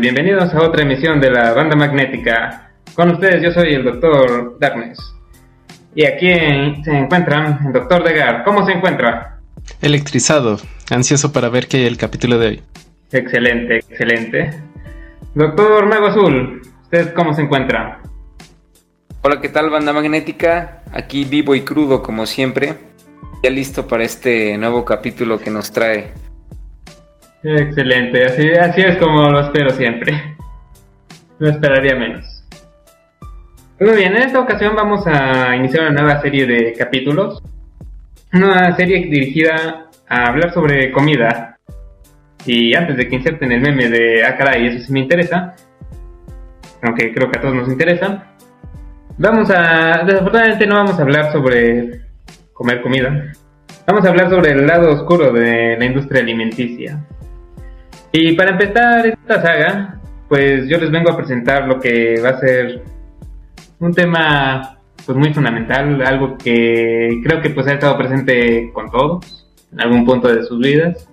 Bienvenidos a otra emisión de la banda magnética. Con ustedes yo soy el doctor Darkness. Y aquí se encuentran el doctor Degar. ¿Cómo se encuentra? Electrizado, ansioso para ver qué hay el capítulo de hoy. Excelente, excelente. Doctor Mago Azul, ¿usted cómo se encuentra? Hola, ¿qué tal banda magnética? Aquí vivo y crudo como siempre. Ya listo para este nuevo capítulo que nos trae Excelente, así, así es como lo espero siempre. No esperaría menos. Muy bien, en esta ocasión vamos a iniciar una nueva serie de capítulos. Una serie dirigida a hablar sobre comida. Y antes de que inserten el meme de ah caray, eso sí me interesa. Aunque creo que a todos nos interesa. Vamos a. Desafortunadamente no vamos a hablar sobre comer comida. Vamos a hablar sobre el lado oscuro de la industria alimenticia. Y para empezar esta saga, pues yo les vengo a presentar lo que va a ser un tema pues muy fundamental, algo que creo que pues ha estado presente con todos en algún punto de sus vidas.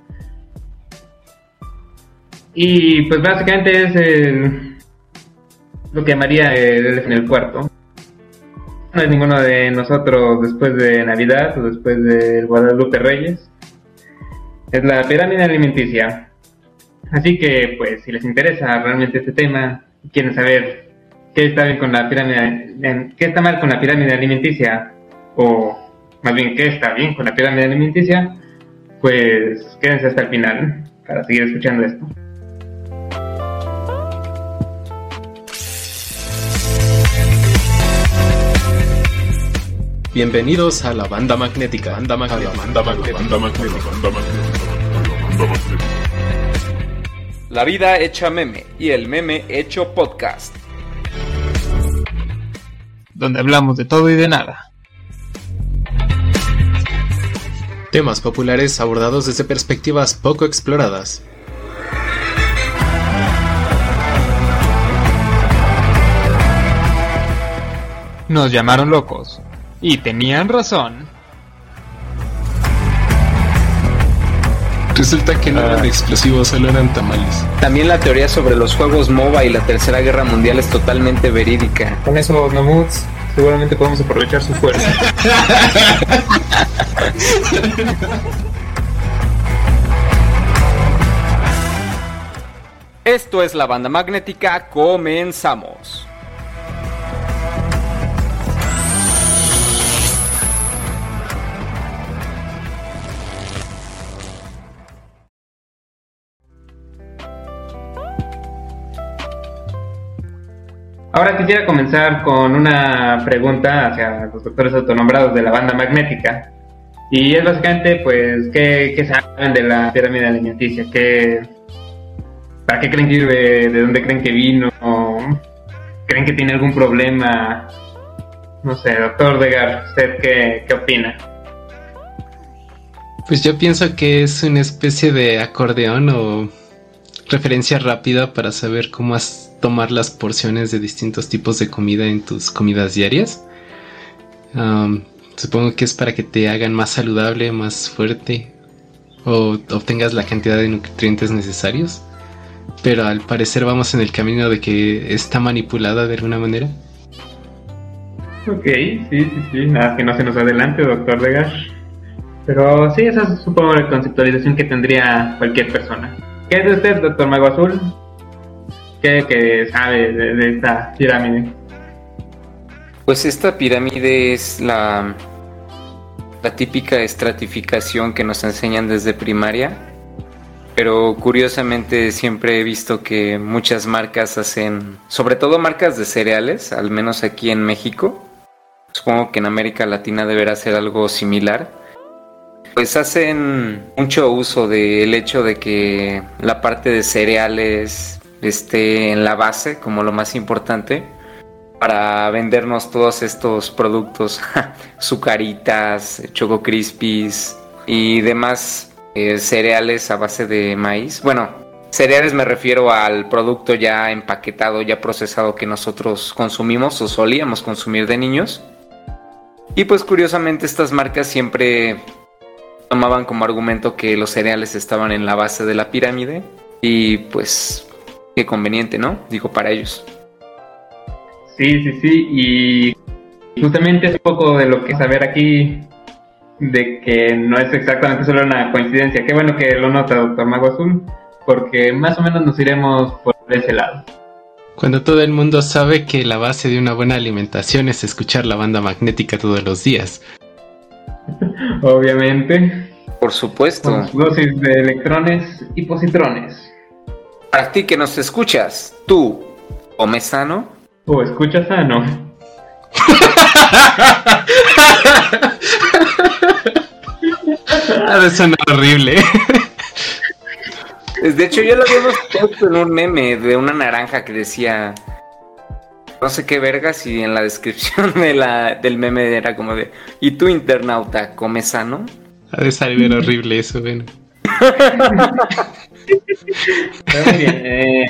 Y pues básicamente es el, lo que llamaría el en el cuarto. No es ninguno de nosotros después de Navidad o después del Guadalupe Reyes. Es la pirámide alimenticia. Así que, pues, si les interesa realmente este tema, quieren saber qué está bien con la pirámide, qué está mal con la pirámide alimenticia, o más bien qué está bien con la pirámide alimenticia, pues quédense hasta el final para seguir escuchando esto. Bienvenidos a la banda magnética. Banda magnética. Banda magnética. Banda magnética. Banda magnética. La vida hecha meme y el meme hecho podcast. Donde hablamos de todo y de nada. Temas populares abordados desde perspectivas poco exploradas. Nos llamaron locos. Y tenían razón. Resulta que no eran ah. explosivos, solo eran tamales. También la teoría sobre los juegos MOBA y la Tercera Guerra Mundial es totalmente verídica. Con eso, Namuts, seguramente podemos aprovechar su fuerza. Esto es la banda magnética, comenzamos. Ahora quisiera comenzar con una pregunta hacia los doctores autonombrados de la banda magnética. Y es básicamente, pues, ¿qué, saben de la pirámide alimenticia? ¿Qué, ¿Para qué creen que sirve? ¿De dónde creen que vino? ¿Creen que tiene algún problema? No sé, doctor Degar, ¿usted qué, qué opina? Pues yo pienso que es una especie de acordeón o referencia rápida para saber cómo tomar las porciones de distintos tipos de comida en tus comidas diarias. supongo que es para que te hagan más saludable, más fuerte o obtengas la cantidad de nutrientes necesarios. Pero al parecer vamos en el camino de que está manipulada de alguna manera. Ok, sí, sí, sí. Nada que no se nos adelante, doctor Degas. Pero sí, esa es supongo la conceptualización que tendría cualquier persona. ¿Qué es usted, doctor Mago Azul? ¿Qué, sabe de, esta pirámide? Pues esta pirámide es la, la típica estratificación que nos enseñan desde primaria. Pero curiosamente siempre he visto que muchas marcas hacen, sobre todo marcas de cereales, al menos aquí en México. Supongo que en América Latina deberá ser algo similar pues hacen mucho uso del hecho de que la parte de cereales esté en la base como lo más importante para vendernos todos estos productos, sucaritas, choco crispies y demás eh, cereales a base de maíz. Bueno, cereales me refiero al producto ya empaquetado, ya procesado que nosotros consumimos o solíamos consumir de niños. Y pues curiosamente estas marcas siempre tomaban como argumento que los cereales estaban en la base de la pirámide y pues qué conveniente, ¿no? Digo, para ellos. Sí, sí, sí, y justamente es un poco de lo que saber aquí, de que no es exactamente solo una coincidencia. Qué bueno que lo nota, doctor Mago Azul, porque más o menos nos iremos por ese lado. Cuando todo el mundo sabe que la base de una buena alimentación es escuchar la banda magnética todos los días. Obviamente. Por supuesto. Con dosis de electrones y positrones. Para ti que nos escuchas, tú, ¿comes sano? O escuchas sano. Ha de sonar horrible. De hecho, yo lo habíamos puesto en un meme de una naranja que decía no sé qué vergas y en la descripción de la, del meme era como de ¿Y tú internauta, come sano? Ha de salir horrible eso, bueno. Muy bien. eh.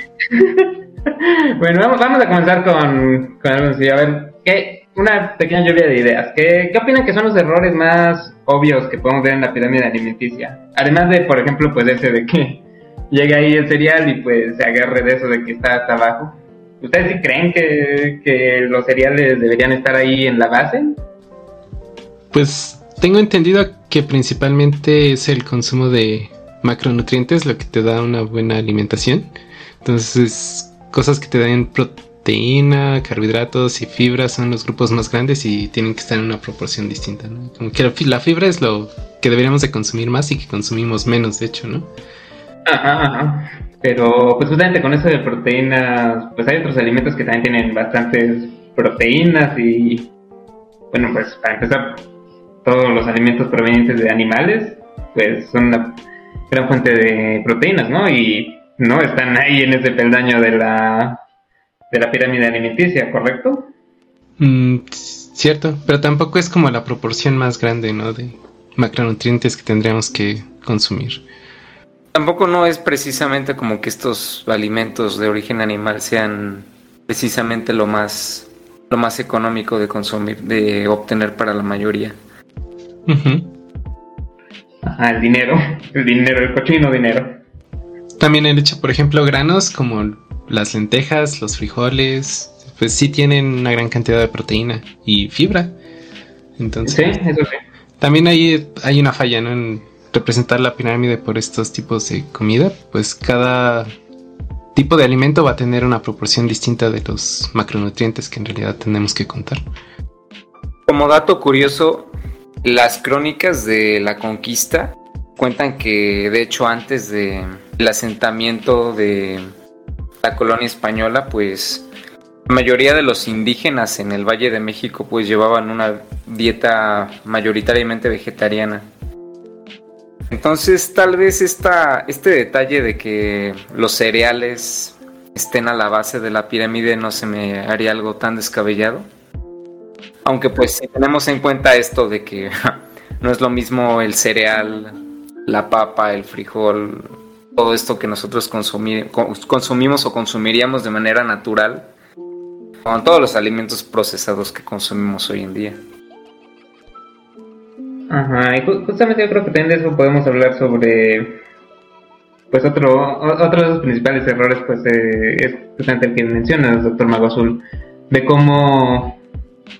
bueno, vamos, vamos a comenzar con, con algo así. A ver, ¿qué, una pequeña lluvia de ideas. ¿Qué, ¿Qué opinan que son los errores más obvios que podemos ver en la pirámide alimenticia? Además de, por ejemplo, pues ese de que llegue ahí el cereal y pues se agarre de eso de que está hasta abajo. ¿Ustedes sí creen que, que los cereales deberían estar ahí en la base? Pues tengo entendido que principalmente es el consumo de macronutrientes lo que te da una buena alimentación. Entonces, cosas que te dan proteína, carbohidratos y fibra son los grupos más grandes y tienen que estar en una proporción distinta. ¿no? Como que la fi- la fibra es lo que deberíamos de consumir más y que consumimos menos, de hecho, ¿no? Ajá, ajá. Pero pues justamente con eso de proteínas, pues hay otros alimentos que también tienen bastantes proteínas y bueno, pues para empezar, todos los alimentos provenientes de animales, pues son una gran fuente de proteínas, ¿no? Y no están ahí en ese peldaño de la de la pirámide alimenticia, ¿correcto? Mm, cierto, pero tampoco es como la proporción más grande, ¿no? De macronutrientes que tendríamos que consumir. Tampoco no es precisamente como que estos alimentos de origen animal sean precisamente lo más lo más económico de consumir, de obtener para la mayoría. Ujú. Ajá, el dinero, el dinero, el cochino dinero. También el hecho, por ejemplo, granos como las lentejas, los frijoles, pues sí tienen una gran cantidad de proteína y fibra. Sí, Entonces, eso sí. también hay, hay una falla, ¿no? En representar la pirámide por estos tipos de comida. Pues cada tipo de alimento va a tener una proporción distinta de los macronutrientes que en realidad tenemos que contar. Como dato curioso, las crónicas de la conquista cuentan que de hecho antes de el asentamiento de la colonia española, pues la mayoría de los indígenas en el Valle de México pues llevaban una dieta mayoritariamente vegetariana. Entonces tal vez esta, este detalle de que los cereales estén a la base de la pirámide no se me haría algo tan descabellado. Aunque pues si tenemos en cuenta esto de que no es lo mismo el cereal, la papa, el frijol, todo esto que nosotros consumimos o consumiríamos de manera natural, con todos los alimentos procesados que consumimos hoy en día. Ajá, y ju- justamente yo creo que también de eso podemos hablar sobre, pues otro, otro de los principales errores, pues eh, es justamente el que mencionas, doctor Mago Azul, de cómo,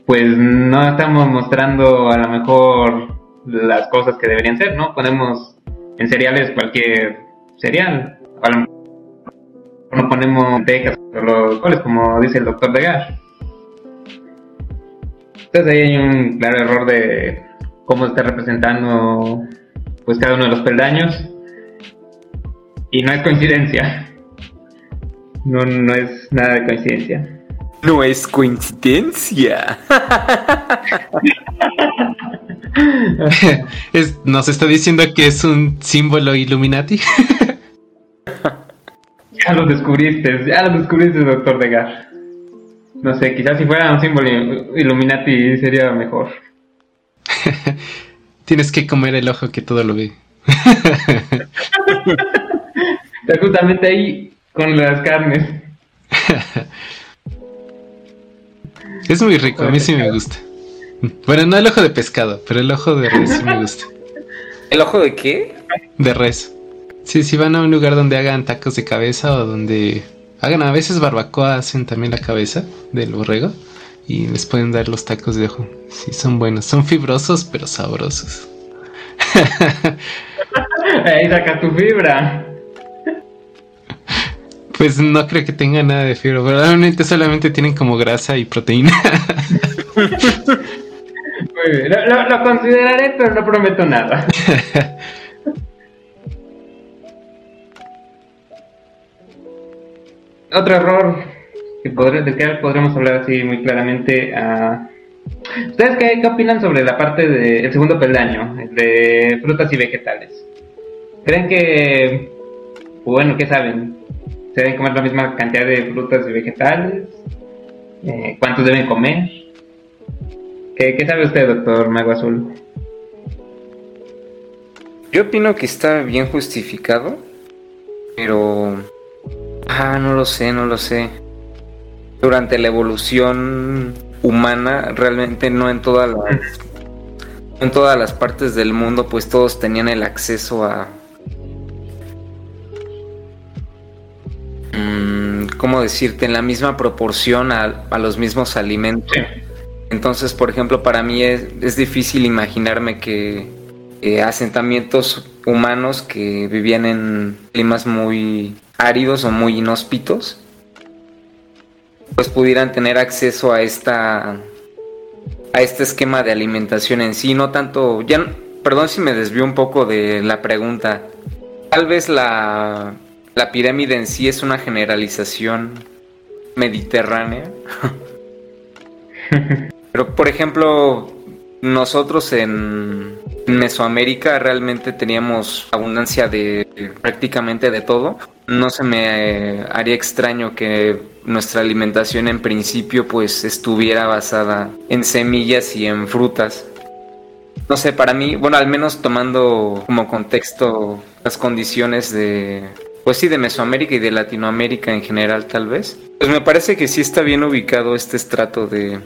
pues no estamos mostrando a lo mejor las cosas que deberían ser, ¿no? Ponemos en cereales cualquier cereal, a lo mejor no ponemos tecas o los goles, como dice el doctor Degar. Entonces ahí hay un claro error de cómo está representando pues cada uno de los peldaños. Y no es coincidencia. No, no es nada de coincidencia. No es coincidencia. Es- nos está diciendo que es un símbolo Illuminati. ya lo descubriste ya lo descubriste doctor Degar no sé quizás si fuera un símbolo Illuminati sería mejor Tienes que comer el ojo que todo lo ve. está justamente ahí con las carnes Es muy rico, a mí sí me gusta. Bueno, no el ojo de pescado, pero el ojo de res sí me gusta. ¿El ojo de qué? De res. Sí, si van a un lugar donde hagan tacos de cabeza o donde Hagan a veces barbacoa, hacen también la cabeza del borrego y les pueden dar los tacos de ojo. Sí, son buenos. Son fibrosos, pero sabrosos. Ahí saca tu fibra. Pues no creo que tenga nada de fibra. Probablemente solamente tienen como grasa y proteína. Muy bien. Lo, lo consideraré, pero no prometo nada. Otro error que podré, podremos hablar así muy claramente. ¿Ustedes qué, opinan sobre la parte del segundo peldaño, el de frutas y vegetales? ¿Creen que, bueno, qué saben? ¿Se deben comer la misma cantidad de frutas y vegetales? Eh, ¿Cuántos deben comer? ¿Qué, qué sabe usted, doctor Mago Azul? Yo opino que está bien justificado, pero... Ah, no lo sé, no lo sé. Durante la evolución humana, realmente no en todas las... En todas las partes del mundo, pues todos tenían el acceso a... mm, ¿Cómo decirte? En la misma proporción a, a los mismos alimentos. Entonces, por ejemplo, para mí es, es difícil imaginarme que eh, asentamientos humanos que vivían en climas muy áridos o muy inhóspitos, pues pudieran tener acceso a esta a este esquema de alimentación en sí, no tanto, ya, perdón si me desvío un poco de la pregunta, tal vez la, la pirámide en sí es una generalización mediterránea. Pero, por ejemplo, nosotros en Mesoamérica realmente teníamos abundancia de prácticamente de todo. No se me haría extraño que nuestra alimentación en principio pues estuviera basada en semillas y en frutas. No sé, para mí, bueno, al menos tomando como contexto las condiciones de, pues sí, de Mesoamérica y de Latinoamérica en general tal vez. Pues me parece que sí está bien ubicado este estrato de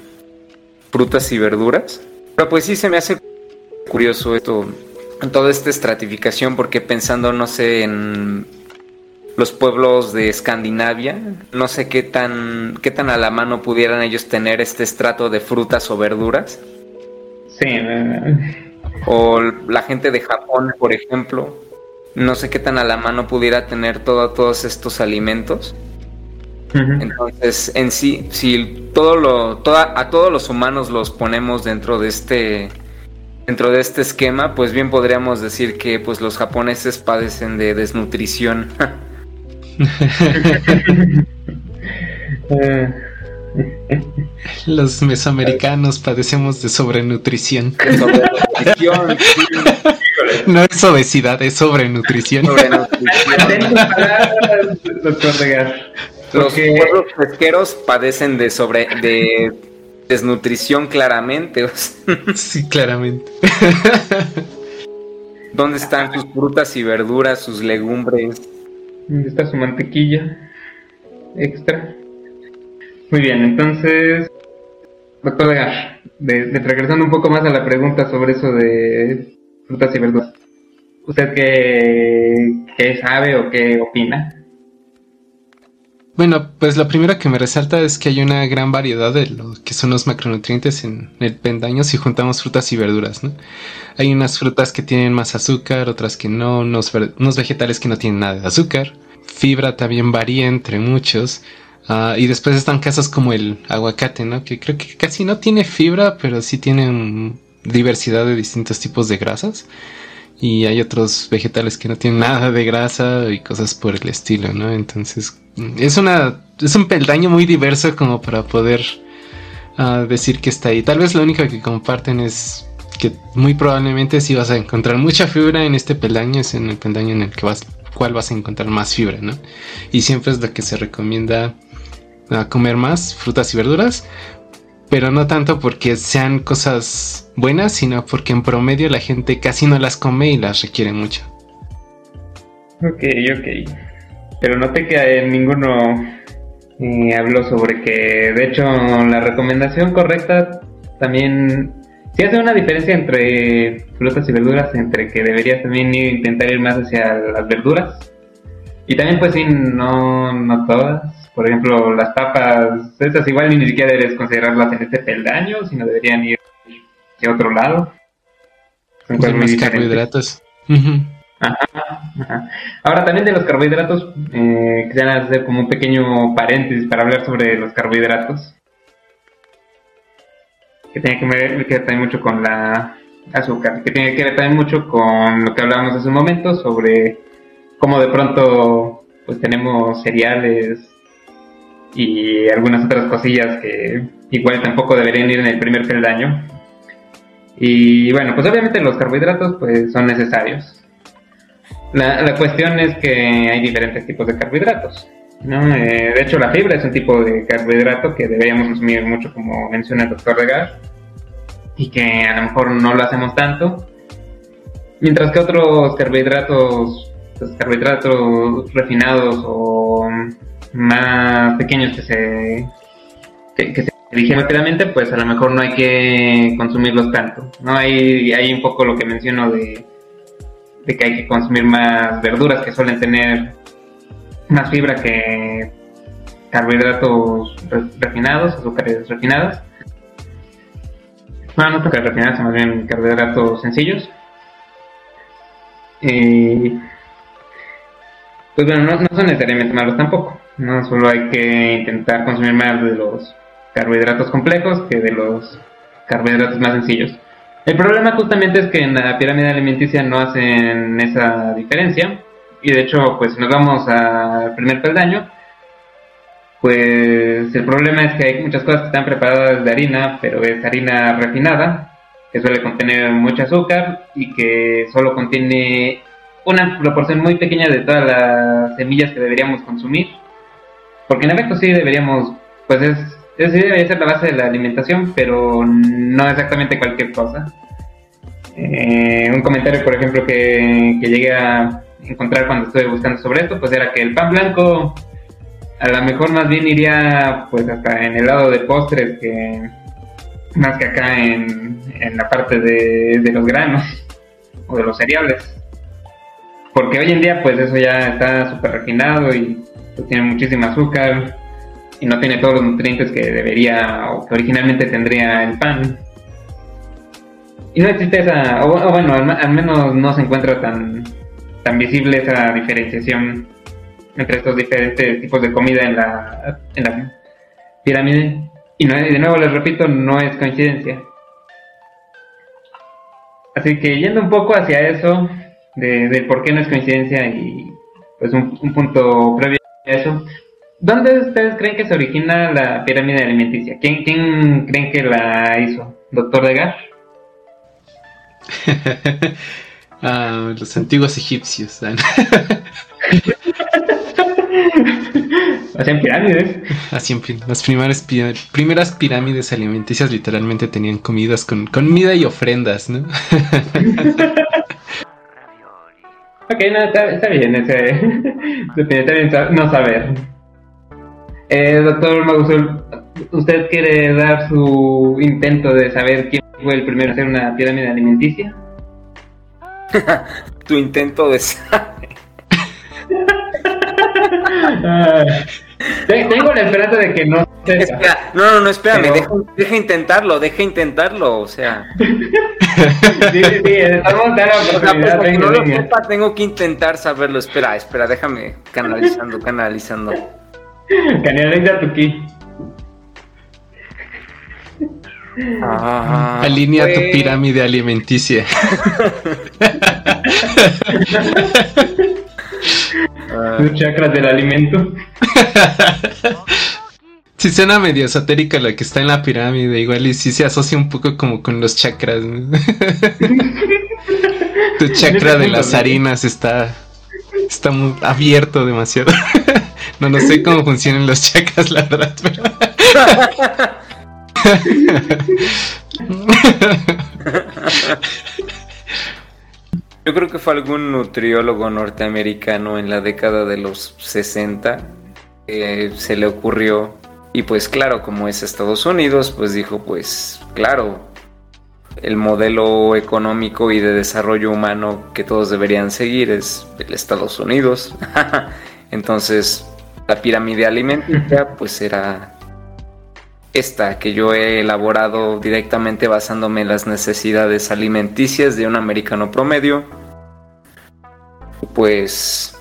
frutas y verduras. Pero pues sí se me hace curioso esto, toda esta estratificación, porque pensando, no sé, en los pueblos de Escandinavia, no sé qué tan, qué tan a la mano pudieran ellos tener este estrato de frutas o verduras. Sí, eh, O la gente de Japón, por ejemplo, no sé qué tan a la mano pudiera tener todo- todos estos alimentos. Entonces, en sí, si todo lo, toda, a todos los humanos los ponemos dentro de este, dentro de este esquema, pues bien podríamos decir que, pues los japoneses padecen de desnutrición. Los mesoamericanos padecemos de sobrenutrición. Sobrenutrición, sí, No es obesidad, es sobrenutrición. Los pueblos pesqueros padecen de sobre, de desnutrición claramente. Sí, claramente. ¿Dónde están sus frutas y verduras, sus legumbres? ¿Dónde está su mantequilla extra? Muy bien, entonces, doctor Degar, de, de- regresando un poco más a la pregunta sobre eso de frutas y verduras. ¿Usted qué, qué sabe o qué opina? Bueno, pues lo primero que me resalta es que hay una gran variedad de lo que son los macronutrientes en el pendaño si juntamos frutas y verduras, ¿no? Hay unas frutas que tienen más azúcar, otras que no, unos, vegetales que no tienen nada de azúcar. Fibra también varía entre muchos. Ah, y después están casos como el aguacate, ¿no? Que creo que casi no tiene fibra, pero sí tiene diversidad de distintos tipos de grasas. Y hay otros vegetales que no tienen nada de grasa y cosas por el estilo, ¿no? Entonces, mm, es una es un peldaño muy diverso como para poder ah, decir que está ahí. Tal vez lo único que comparten es que muy probablemente si vas a encontrar mucha fibra en este peldaño es en el peldaño en el que vas cual vas a encontrar más fibra, ¿no? Y siempre es lo que se recomienda a comer más frutas y verduras, pero no tanto porque sean cosas buenas, sino porque en promedio la gente casi no las come y las requiere mucho. Ok, ok. Pero noté que eh, ninguno eh, habló sobre que, de hecho, la recomendación correcta también sí hace una diferencia entre frutas y verduras, entre que deberías también intentar ir más hacia las verduras. Y también, pues sí, no, no todas, Por ejemplo, las papas, esas igual ni siquiera debes considerarlas en este peldaño, sino deberían ir hacia otro lado. Son cosas muy carbohidratos. Ahora también de los carbohidratos, eh, quisiera hacer como un pequeño paréntesis para hablar sobre los carbohidratos. Que tiene que ver, que también mucho con la azúcar, que tiene que ver también mucho con lo que hablábamos hace un momento sobre cómo de pronto pues tenemos cereales y algunas otras cosillas que igual tampoco deberían ir en el primer peldaño. Y bueno, pues obviamente los carbohidratos pues son necesarios. La, la cuestión es que hay diferentes tipos de carbohidratos. ¿no? Eh, de hecho, la fibra es un tipo de carbohidrato que deberíamos consumir mucho, como menciona el doctor Regar, y que a lo mejor no lo hacemos tanto. Mientras que otros carbohidratos, pues, carbohidratos refinados o más pequeños que se, que, se digieren rápidamente, pues a lo mejor no hay que consumirlos tanto. ¿no? Hay, hay un poco lo que menciono de, de que hay que consumir más verduras que suelen tener más fibra que carbohidratos refinados, azúcares refinadas. Bueno, no azúcares refinadas, más bien carbohidratos sencillos. Y pues bueno, no, son necesariamente malos tampoco. No solo hay que intentar consumir más de los carbohidratos complejos que de los carbohidratos más sencillos. El problema justamente es que en la pirámide alimenticia no hacen esa diferencia y de hecho pues si nos vamos al primer peldaño pues el problema es que hay muchas cosas que están preparadas de harina pero es harina refinada que suele contener mucho azúcar y que solo contiene una proporción muy pequeña de todas las semillas que deberíamos consumir porque en efecto sí deberíamos pues es sí debería ser la base de la alimentación, pero no exactamente cualquier cosa. Eh, un comentario, por ejemplo, que, llegué a encontrar cuando estuve buscando sobre esto, pues era que el pan blanco a lo mejor más bien iría pues hasta en el lado de postres que más que acá en, la parte de los granos o de los cereales. Porque hoy en día pues eso ya está súper refinado y pues, tiene muchísimo azúcar, y no tiene todos los nutrientes que debería o que originalmente tendría el pan. Y no existe esa, o, bueno, al, menos no se encuentra tan, tan visible esa diferenciación entre estos diferentes tipos de comida en la, en la pirámide. Y no, de nuevo les repito, no es coincidencia. Así que yendo un poco hacia eso, de, por qué no es coincidencia y pues un, un punto previo a eso, ¿Dónde ustedes creen que se origina la pirámide alimenticia? ¿Quién, quién creen que la hizo? ¿Doctor Degar? ah, los antiguos egipcios. Hacían pirámides. Hacían las primeras, primeras pirámides alimenticias literalmente tenían comidas con comida y ofrendas, ¿no? ok, no, está, bien, ese, está bien no saber. Eh, doctor Magusol, ¿usted quiere dar su intento de saber quién fue el primero a hacer una pirámide alimenticia? tu intento de saber. tengo la esperanza de que no Espera, no, no, no, espérame, deja, intentarlo, deja intentarlo, o sea. sí, sí, sí, estamos dando la oportunidad. Pues, no lo sepa, tengo que intentar saberlo. Espera, espera, déjame canalizando, canalizando. Canaliza tu ki. Ah, Alinea tu pirámide alimenticia. Tus chakras del alimento. Si suena medio esotérica la que está en la pirámide, igual y sí se asocia un poco como con los chakras. tu chakra de las harinas está, está muy abierto demasiado. No, no sé cómo funcionan los chakras, la verdad, pero... Yo creo que fue algún nutriólogo norteamericano en la década de los 60 que se le ocurrió y pues claro, como es Estados Unidos, pues dijo pues claro, el modelo económico y de desarrollo humano que todos deberían seguir es el Estados Unidos. Entonces la pirámide alimenticia pues era esta que yo he elaborado directamente basándome en las necesidades alimenticias de un americano promedio. Pues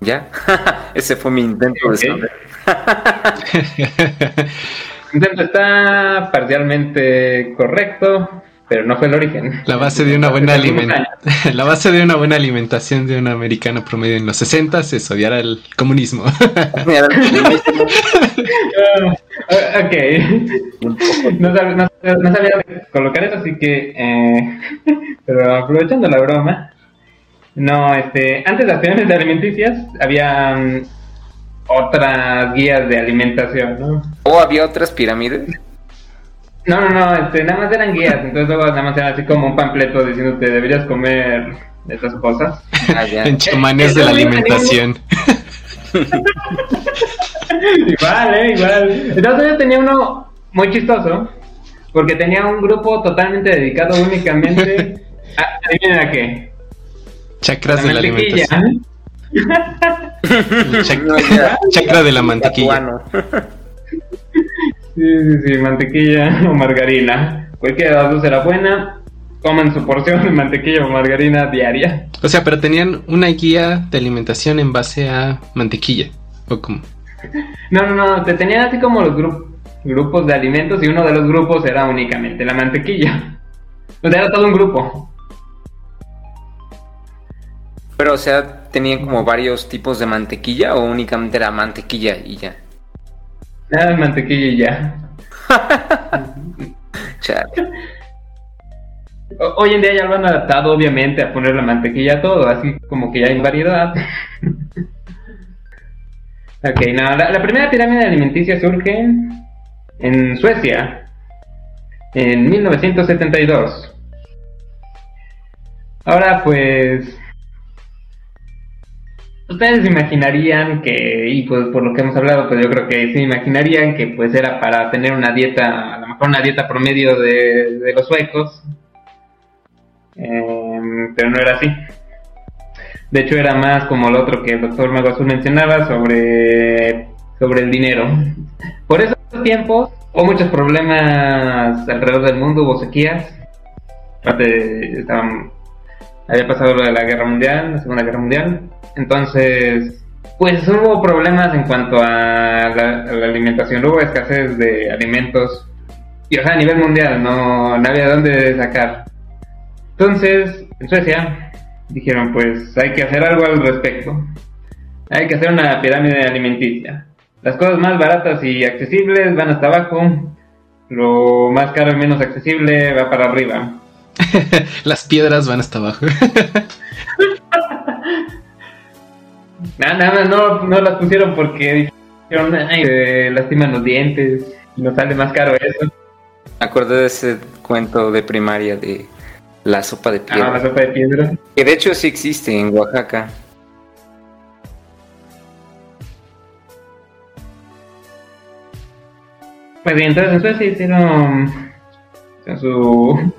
ya, ese fue mi intento de saber. intento está parcialmente correcto, pero no fue el origen. La base de una buena alimentación. La base de una buena alimentación de un americano promedio en los 60 es odiar al comunismo. Ah, ok. No, sabía, colocar eso, así que. Eh, pero aprovechando la broma. No, este. Antes de las pirámides alimenticias había mm, otras guías de alimentación, ¿no? ¿O había otras pirámides? No, no, no, este, nada más eran guías, entonces luego nada más era así como un panfleto diciéndote deberías comer esas cosas. Ah, en chamanes de la alimentación. igual, eh, igual. Entonces yo tenía uno muy chistoso, porque tenía un grupo totalmente dedicado únicamente a, ¿adivinen a qué? Chakras de la alimentación. chakra de la mantequilla. Sí, sí, sí, mantequilla o margarina. Cualquiera de las dos era buena. Coman su porción de mantequilla o margarina diaria. O sea, pero tenían una guía de alimentación en base a mantequilla. ¿O cómo? No, no, no. Te tenían así como los grupos de alimentos y uno de los grupos era únicamente la mantequilla. O sea, era todo un grupo. Pero, o sea, tenían como varios tipos de mantequilla o únicamente era mantequilla y ya. Nada, mantequilla y ya. Hoy en día ya lo han adaptado, obviamente, a poner la mantequilla a todo, así como que ya hay variedad. ok, no, la, primera pirámide alimenticia surge en Suecia, en 1972. Ahora, pues, Ustedes imaginarían que, y pues por lo que hemos hablado, pues yo creo que sí imaginarían que pues era para tener una dieta, a lo mejor una dieta promedio de, los suecos, em, pero no era así. De hecho era más como lo otro que el doctor Mago Azul mencionaba sobre, sobre el dinero. Por esos tiempos hubo muchos problemas alrededor del mundo, hubo sequías, aparte estaban, había pasado lo de la guerra mundial, la segunda guerra mundial, entonces, pues hubo problemas en cuanto a la, alimentación, hubo escasez de alimentos, y o sea, a nivel mundial, no, había dónde sacar. Entonces, en Suecia, dijeron, pues hay que hacer algo al respecto. Hay que hacer una pirámide alimenticia. Las cosas más baratas y accesibles van hasta abajo, lo más caro y menos accesible va para arriba. Las piedras van hasta abajo. Nada, nada, no, no las pusieron porque dijeron, ay, lastiman los dientes y nos sale más caro eso. Me acordé de ese cuento de primaria de la sopa de piedra. Ah, la sopa de piedra. Que de hecho sí existe en Oaxaca. Pues bien, entonces en Suecia hicieron su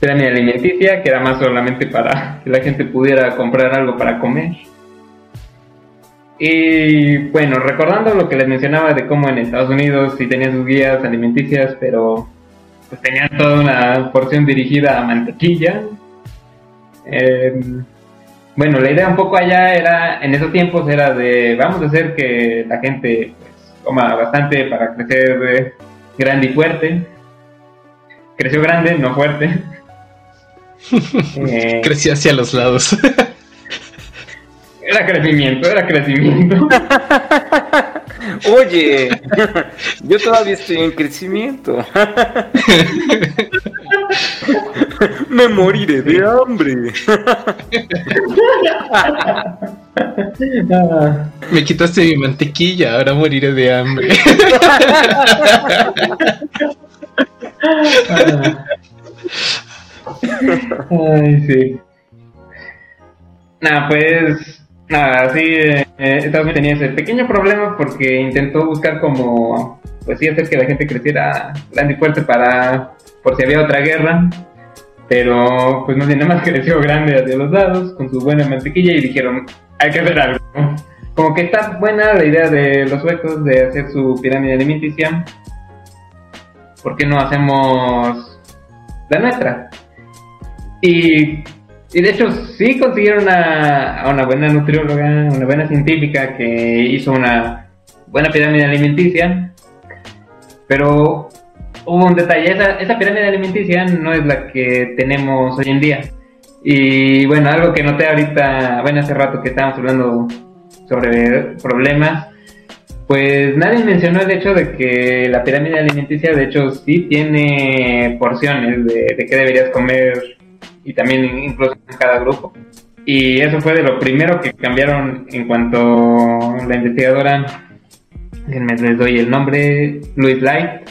pirámide alimenticia, que era más solamente para que la gente pudiera comprar algo para comer. Y bueno, recordando lo que les mencionaba de cómo en Estados Unidos sí tenían sus guías alimenticias, pero pues tenían toda una porción dirigida a mantequilla. Em, bueno, la idea un poco allá era, en esos tiempos era de, vamos a hacer que la gente pues, coma bastante para crecer eh, grande y fuerte. Creció grande, no fuerte. Eh, Creció hacia los lados. Era crecimiento, era crecimiento. Oye, yo todavía estoy en crecimiento. Me moriré de hambre. Me quitaste mi mantequilla, ahora moriré de hambre. Ay, sí. Nada, pues Nada, sí, eh, Estados Unidos tenía ese pequeño problema porque intentó buscar como, pues sí, hacer que la gente creciera grande y fuerte para, por si había otra guerra, pero pues no nada más creció grande hacia los lados con su buena mantequilla y dijeron, hay que hacer algo. como que está buena la idea de los suecos de hacer su pirámide alimenticia. ¿Por qué no hacemos la nuestra? Y, y de hecho sí consiguieron a, una buena nutrióloga, una buena científica que hizo una buena pirámide alimenticia. Pero hubo un detalle, esa, esa pirámide alimenticia no es la que tenemos hoy en día. Y bueno, algo que noté ahorita, bueno, hace rato que estábamos hablando sobre problemas, pues nadie mencionó el hecho de que la pirámide alimenticia de hecho sí tiene porciones de, de qué deberías comer y también incluso en cada grupo. Y eso fue de lo primero que cambiaron en cuanto la investigadora, les doy el nombre, Louis Light,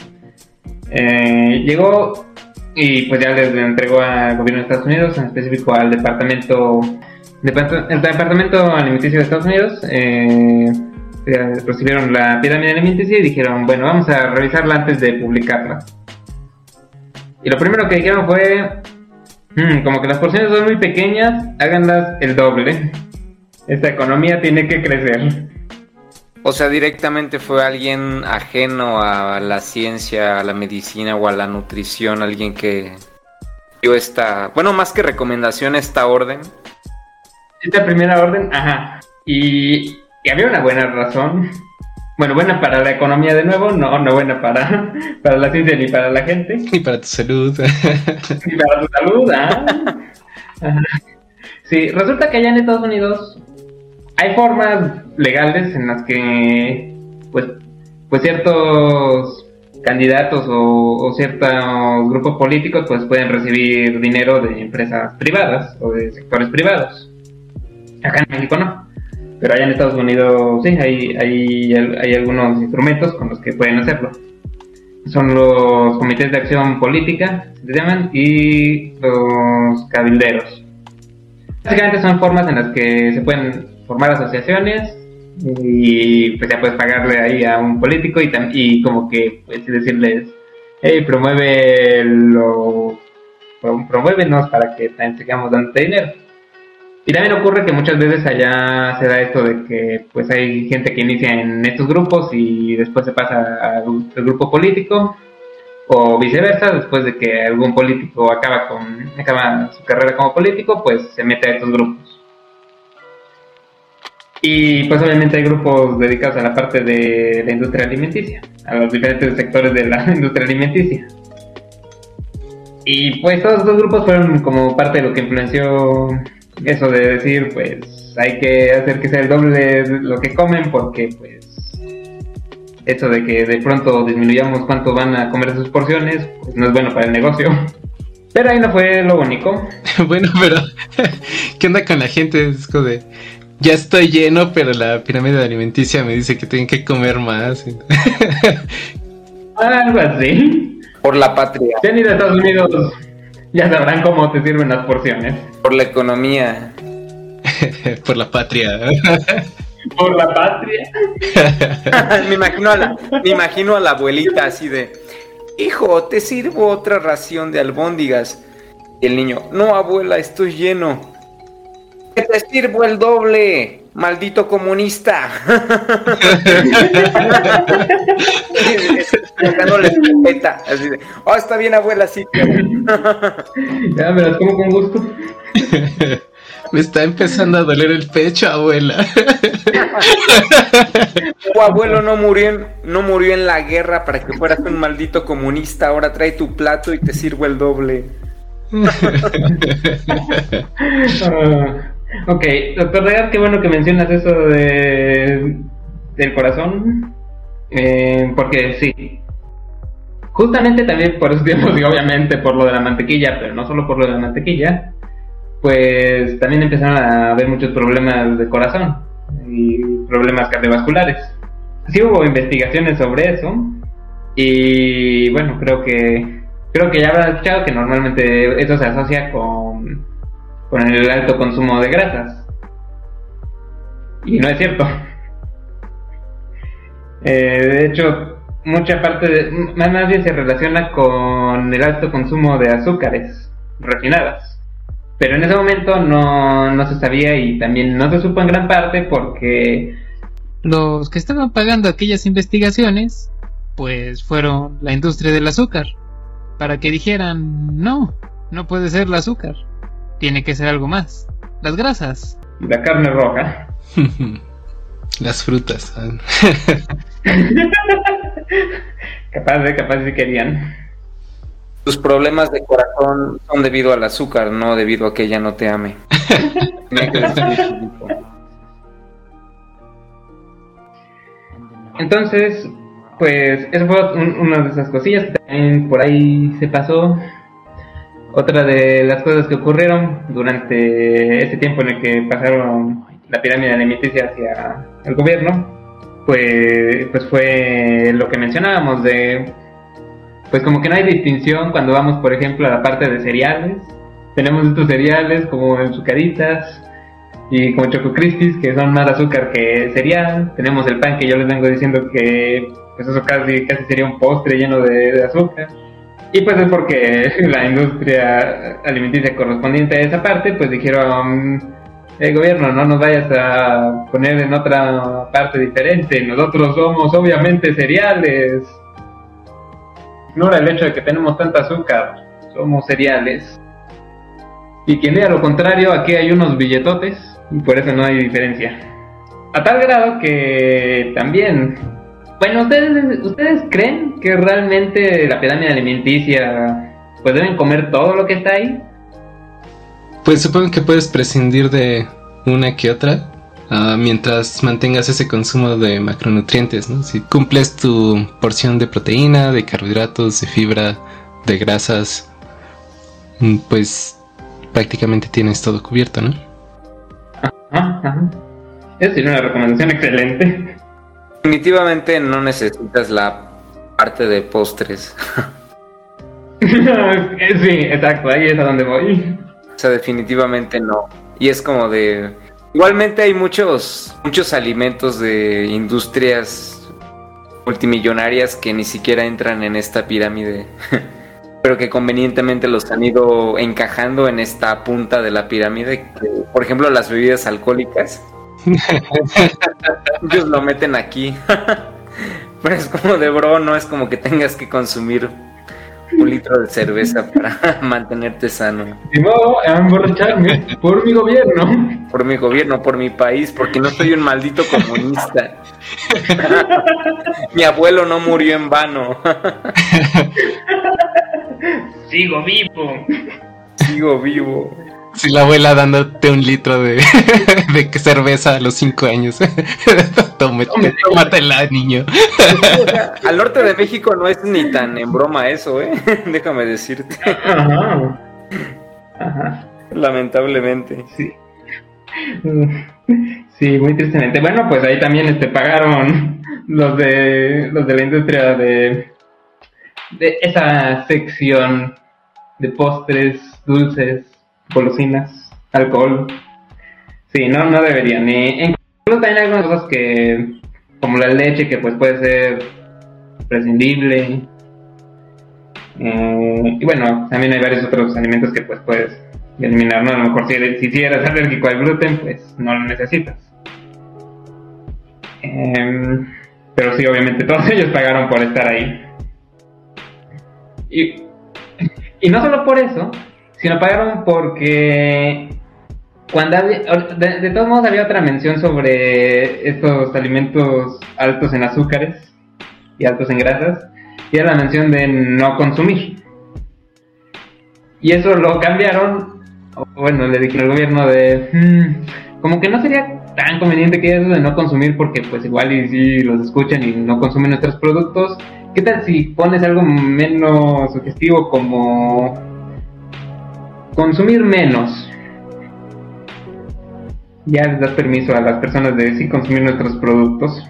eh, llegó y pues ya les entregó al gobierno de Estados Unidos, en específico al departamento, el departamento alimenticio de Estados Unidos, eh, recibieron la pirámide alimenticia y dijeron, bueno, vamos a revisarla antes de publicarla. Y lo primero que dijeron fue, hmm, como que las porciones son muy pequeñas, háganlas el doble. Esta economía tiene que crecer. O sea, directamente fue alguien ajeno a la ciencia, a la medicina o a la nutrición, alguien que dio esta, bueno, más que recomendación, esta orden. Esta primera orden, ajá. Y, y había una buena razón. Bueno, buena para la economía de nuevo, no, no buena para, para la ciencia ni para la gente. Ni para tu salud. Ni para tu salud, ¿ah? Sí, resulta que allá en Estados Unidos hay formas legales en las que pues, pues ciertos candidatos o, o, ciertos grupos políticos pues pueden recibir dinero de empresas privadas o de sectores privados. Acá en México no. Pero allá en Estados Unidos sí, hay, hay, hay algunos instrumentos con los que pueden hacerlo. Son los comités de acción política, se llaman, y los cabilderos. Básicamente son formas en las que se pueden formar asociaciones y pues ya puedes pagarle ahí a un político y, y como que pues decirles, hey, promueve lo, promuévenos para que también sigamos dando dinero. Y también ocurre que muchas veces allá se da esto de que pues hay gente que inicia en estos grupos y después se pasa al grupo político o viceversa, después de que algún político acaba con acaba su carrera como político, pues se mete a estos grupos. Y pues obviamente hay grupos dedicados a la parte de la industria alimenticia, a los diferentes sectores de la industria alimenticia. Y pues todos estos grupos fueron como parte de lo que influenció eso de decir, pues hay que hacer que sea el doble de lo que comen porque pues eso de que de pronto disminuyamos cuánto van a comer sus porciones, pues no es bueno para el negocio. Pero ahí no fue lo único. bueno, pero ¿qué onda con la gente? Es como de, ya estoy lleno, pero la pirámide alimenticia me dice que tengo que comer más. Algo así. Por la patria. Han ido a Estados Unidos, ya sabrán cómo te sirven las porciones. Por la economía. Por la patria. Por la patria. me, imagino a la, me imagino a la abuelita así de, hijo, te sirvo otra ración de albóndigas. Y el niño, no abuela, estoy lleno. Que te sirvo el doble, maldito comunista. Así de, oh, está bien, abuela, sí. ya me las como con gusto. Me está empezando a doler el pecho, abuela. Tu abuelo no murió, en, no murió en la guerra para que fueras un maldito comunista. Ahora trae tu plato y te sirvo el doble. Uh, ok, doctor Real, qué bueno que mencionas eso de del corazón. Eh, porque sí. Justamente también por esos tiempos, y obviamente por lo de la mantequilla, pero no solo por lo de la mantequilla, pues también empezaron a haber muchos problemas de corazón y problemas cardiovasculares. Sí hubo investigaciones sobre eso y bueno, creo que creo que ya habrán escuchado que normalmente eso se asocia con, con el alto consumo de grasas. Y no es cierto. Eh, de hecho, mucha parte de, más, más bien se relaciona con el alto consumo de azúcares refinadas. Pero en ese momento no, no se sabía y también no se supo en gran parte porque Los que estaban pagando aquellas investigaciones, pues fueron la industria del azúcar, para que dijeran, no, no puede ser el azúcar, tiene que ser algo más, las grasas. La carne roja. Las frutas. ah. capaz de, capaz de querían. Tus problemas de corazón son debido al azúcar, no debido a que ella no te ame. Entonces, pues, eso fue un- una de esas cosillas que también por ahí se pasó. Otra de las cosas que ocurrieron durante ese tiempo en el que pasaron la pirámide alimenticia hacia el gobierno, pues, pues fue lo que mencionábamos de, pues como que no hay distinción cuando vamos, por ejemplo, a la parte de cereales. Tenemos estos cereales como enzucaritas, y como Choco Crispies, que son más azúcar que cereal. Tenemos el pan que yo les vengo diciendo que pues eso casi, casi sería un postre lleno de, de azúcar. Y pues es porque la industria alimenticia correspondiente a esa parte, pues dijeron, el gobierno, no nos vayas a poner en otra parte diferente, nosotros somos obviamente cereales. Ignora el hecho de que tenemos tanta azúcar, somos cereales. Y quien diga lo contrario, aquí hay unos billetotes y por eso no hay diferencia. A tal grado que también... Bueno, ¿ustedes, ¿ustedes creen que realmente la pirámide alimenticia pues deben comer todo lo que está ahí? Pues supongo que puedes prescindir de una que otra ah, mientras mantengas ese consumo de macronutrientes, ¿no? Si cumples tu porción de proteína, de carbohidratos, de fibra, de grasas, mm, pues prácticamente tienes todo cubierto, ¿no? Ajá, ajá. Esa sería una recomendación excelente. Definitivamente no necesitas la parte de postres. sí, exacto, ahí es a donde voy. O sea, definitivamente no. Y es como de... Igualmente hay muchos, muchos alimentos de industrias multimillonarias que ni siquiera entran en esta pirámide. Pero que convenientemente los han ido encajando en esta punta de la pirámide. que, por ejemplo, las bebidas alcohólicas. Ellos lo meten aquí. Pero es como de bro, no es como que tengas que consumir un litro de cerveza para mantenerte sano. Ni modo a emborracharme por mi gobierno. Por mi gobierno, por mi país, porque no soy un maldito comunista. mi abuelo no murió en vano. Sigo vivo. Sigo vivo. Si la abuela dándote un litro de, de cerveza a los 5 años. Tómate, Tómate. tómatela, niño. O sea, al norte de México no es ni tan en broma eso, ¿eh? Déjame decirte. Ajá. Ajá. Lamentablemente. Sí. Sí, muy tristemente. Bueno, pues ahí también este pagaron los de los de la industria de de esa sección de postres, dulces, golosinas, alcohol. Sí, no no deberían. Y incluso también hay algunas cosas que como la leche que pues puede ser prescindible. Eh, y bueno, también hay varios otros alimentos que pues puedes eliminar, ¿no? A lo mejor si, si eres alérgico al gluten, pues no lo necesitas. Em, pero sí, obviamente todos ellos pagaron por estar ahí. Y, y no solo por eso, sino pagaron porque cuando había- de, todos modos había otra mención sobre estos alimentos altos en azúcares y altos en grasas, y era la mención de no consumir. Y eso lo cambiaron, bueno, le dijeron al gobierno de, "Hmm, como que no sería tan conveniente que eso de no consumir porque pues igual y si los escuchan y no consumen nuestros productos, ¿qué tal si pones algo menos sugestivo como consumir menos? Ya les das permiso a las personas de sí consumir nuestros productos.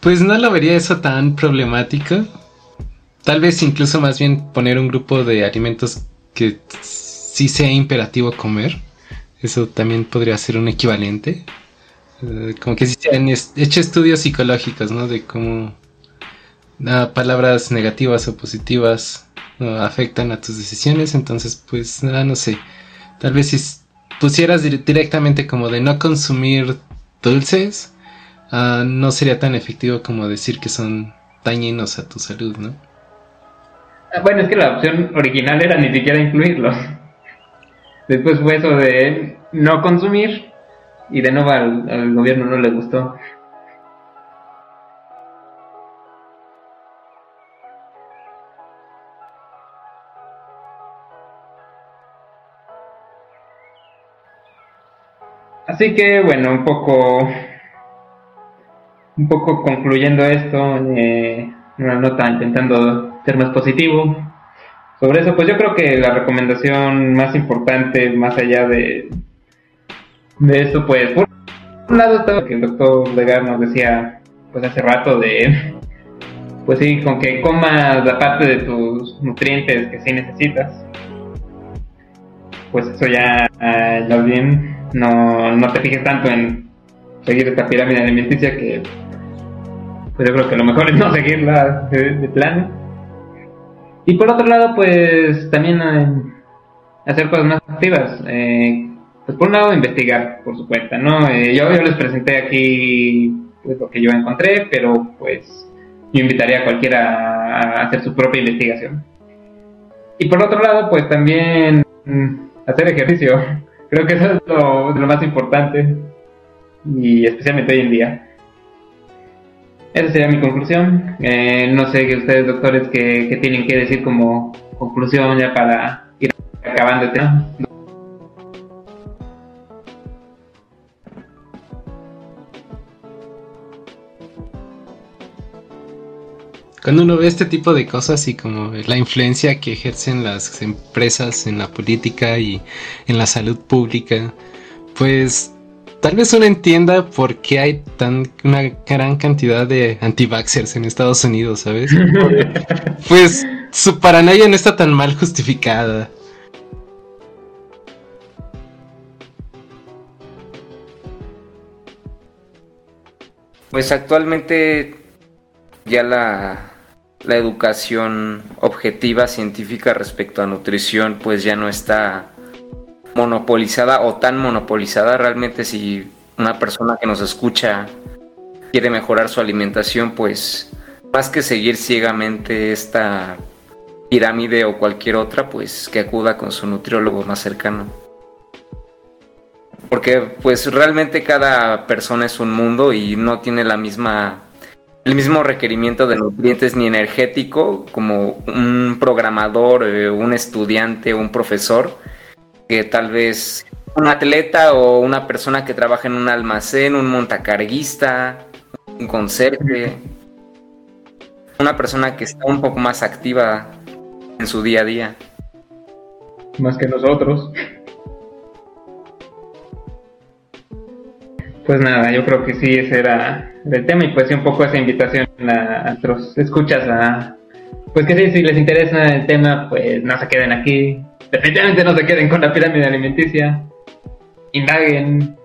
Pues no lo vería eso tan problemático. Tal vez incluso más bien poner un grupo de alimentos que sí sea imperativo comer. Eso también podría ser un equivalente. Eh, como que sí se han hecho estudios psicológicos, ¿no? De cómo ah, palabras negativas o positivas ah, afectan a tus decisiones. Entonces, pues, ah, no sé. Tal vez sí s- pusieras directamente como de no consumir dulces, uh, no sería tan efectivo como decir que son dañinos a tu salud, ¿no? Ah, bueno, es que la opción original era ni siquiera incluirlos. Después fue eso de no consumir y de nuevo al gobierno no le gustó. Así que bueno, un poco, un poco concluyendo esto, eh, una nota intentando ser más positivo. Sobre eso, pues yo creo que la recomendación más importante, más allá de, de esto, pues por un lado estaba que el doctor Legar nos decía, pues hace rato de, pues sí, con que comas la parte de tus nutrientes que sí necesitas, pues eso ya, ya bien no, no te fijes tanto en seguir esta pirámide alimenticia que pues yo creo que lo mejor es no seguirla de, plano. Y por otro lado, pues también eh, hacer cosas más activas. Eh, pues por un lado, investigar por su cuenta, ¿no? Eh, yo, yo les presenté aquí pues, lo que yo encontré, pero pues yo invitaría a cualquiera a hacer su propia investigación. Y por otro lado, pues también mm, hacer ejercicio. Creo que eso es lo, más importante y especialmente hoy en día. Esa sería mi conclusión. Eh, no sé que ustedes, doctores, que, tienen que decir como conclusión ya para ir acabando el tema. Cuando uno ve este tipo de cosas y como la influencia que ejercen las empresas en la política y en la salud pública, pues tal vez uno entienda por qué hay tan una gran cantidad de anti-vaxxers en Estados Unidos, ¿sabes? pues su paranoia no está tan mal justificada. Pues actualmente ya la la educación objetiva científica respecto a nutrición pues ya no está monopolizada o tan monopolizada. Realmente si una persona que nos escucha quiere mejorar su alimentación pues más que seguir ciegamente esta pirámide o cualquier otra pues que acuda con su nutriólogo más cercano. Porque pues realmente cada persona es un mundo y no tiene la misma el mismo requerimiento de nutrientes ni energético como un programador, eh, un estudiante, un profesor, que tal vez un atleta o una persona que trabaja en un almacén, un montacarguista, un conserje, una persona que está un poco más activa en su día a día. Más que nosotros. Pues nada, yo creo que sí, ese era el tema y pues sí un poco esa invitación a, los escuchas a... Pues que sí, si les interesa el tema, pues no se queden aquí. Definitivamente no se queden con la pirámide alimenticia. Indaguen,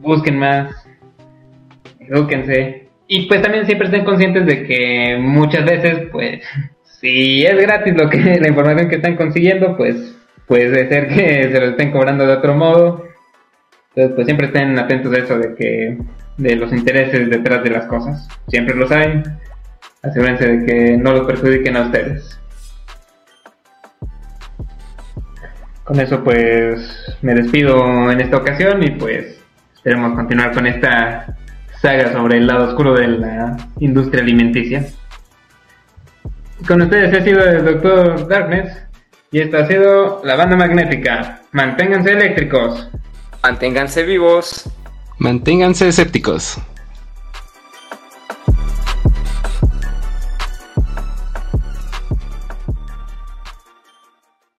busquen más, edúquense. Y pues también siempre estén conscientes de que muchas veces, pues, si es gratis lo que la información que están consiguiendo, pues puede ser que se lo estén cobrando de otro modo entonces, pues siempre estén atentos a eso de que de los intereses detrás de las cosas. Siempre los hay. Asegúrense de que no los perjudiquen a ustedes. Con eso pues me despido en esta ocasión y pues esperemos continuar con esta saga sobre el lado oscuro de la industria alimenticia. Con ustedes ha sido el Doctor Darkness y esta ha sido la banda magnética. Manténganse eléctricos. Manténganse vivos. Manténganse escépticos.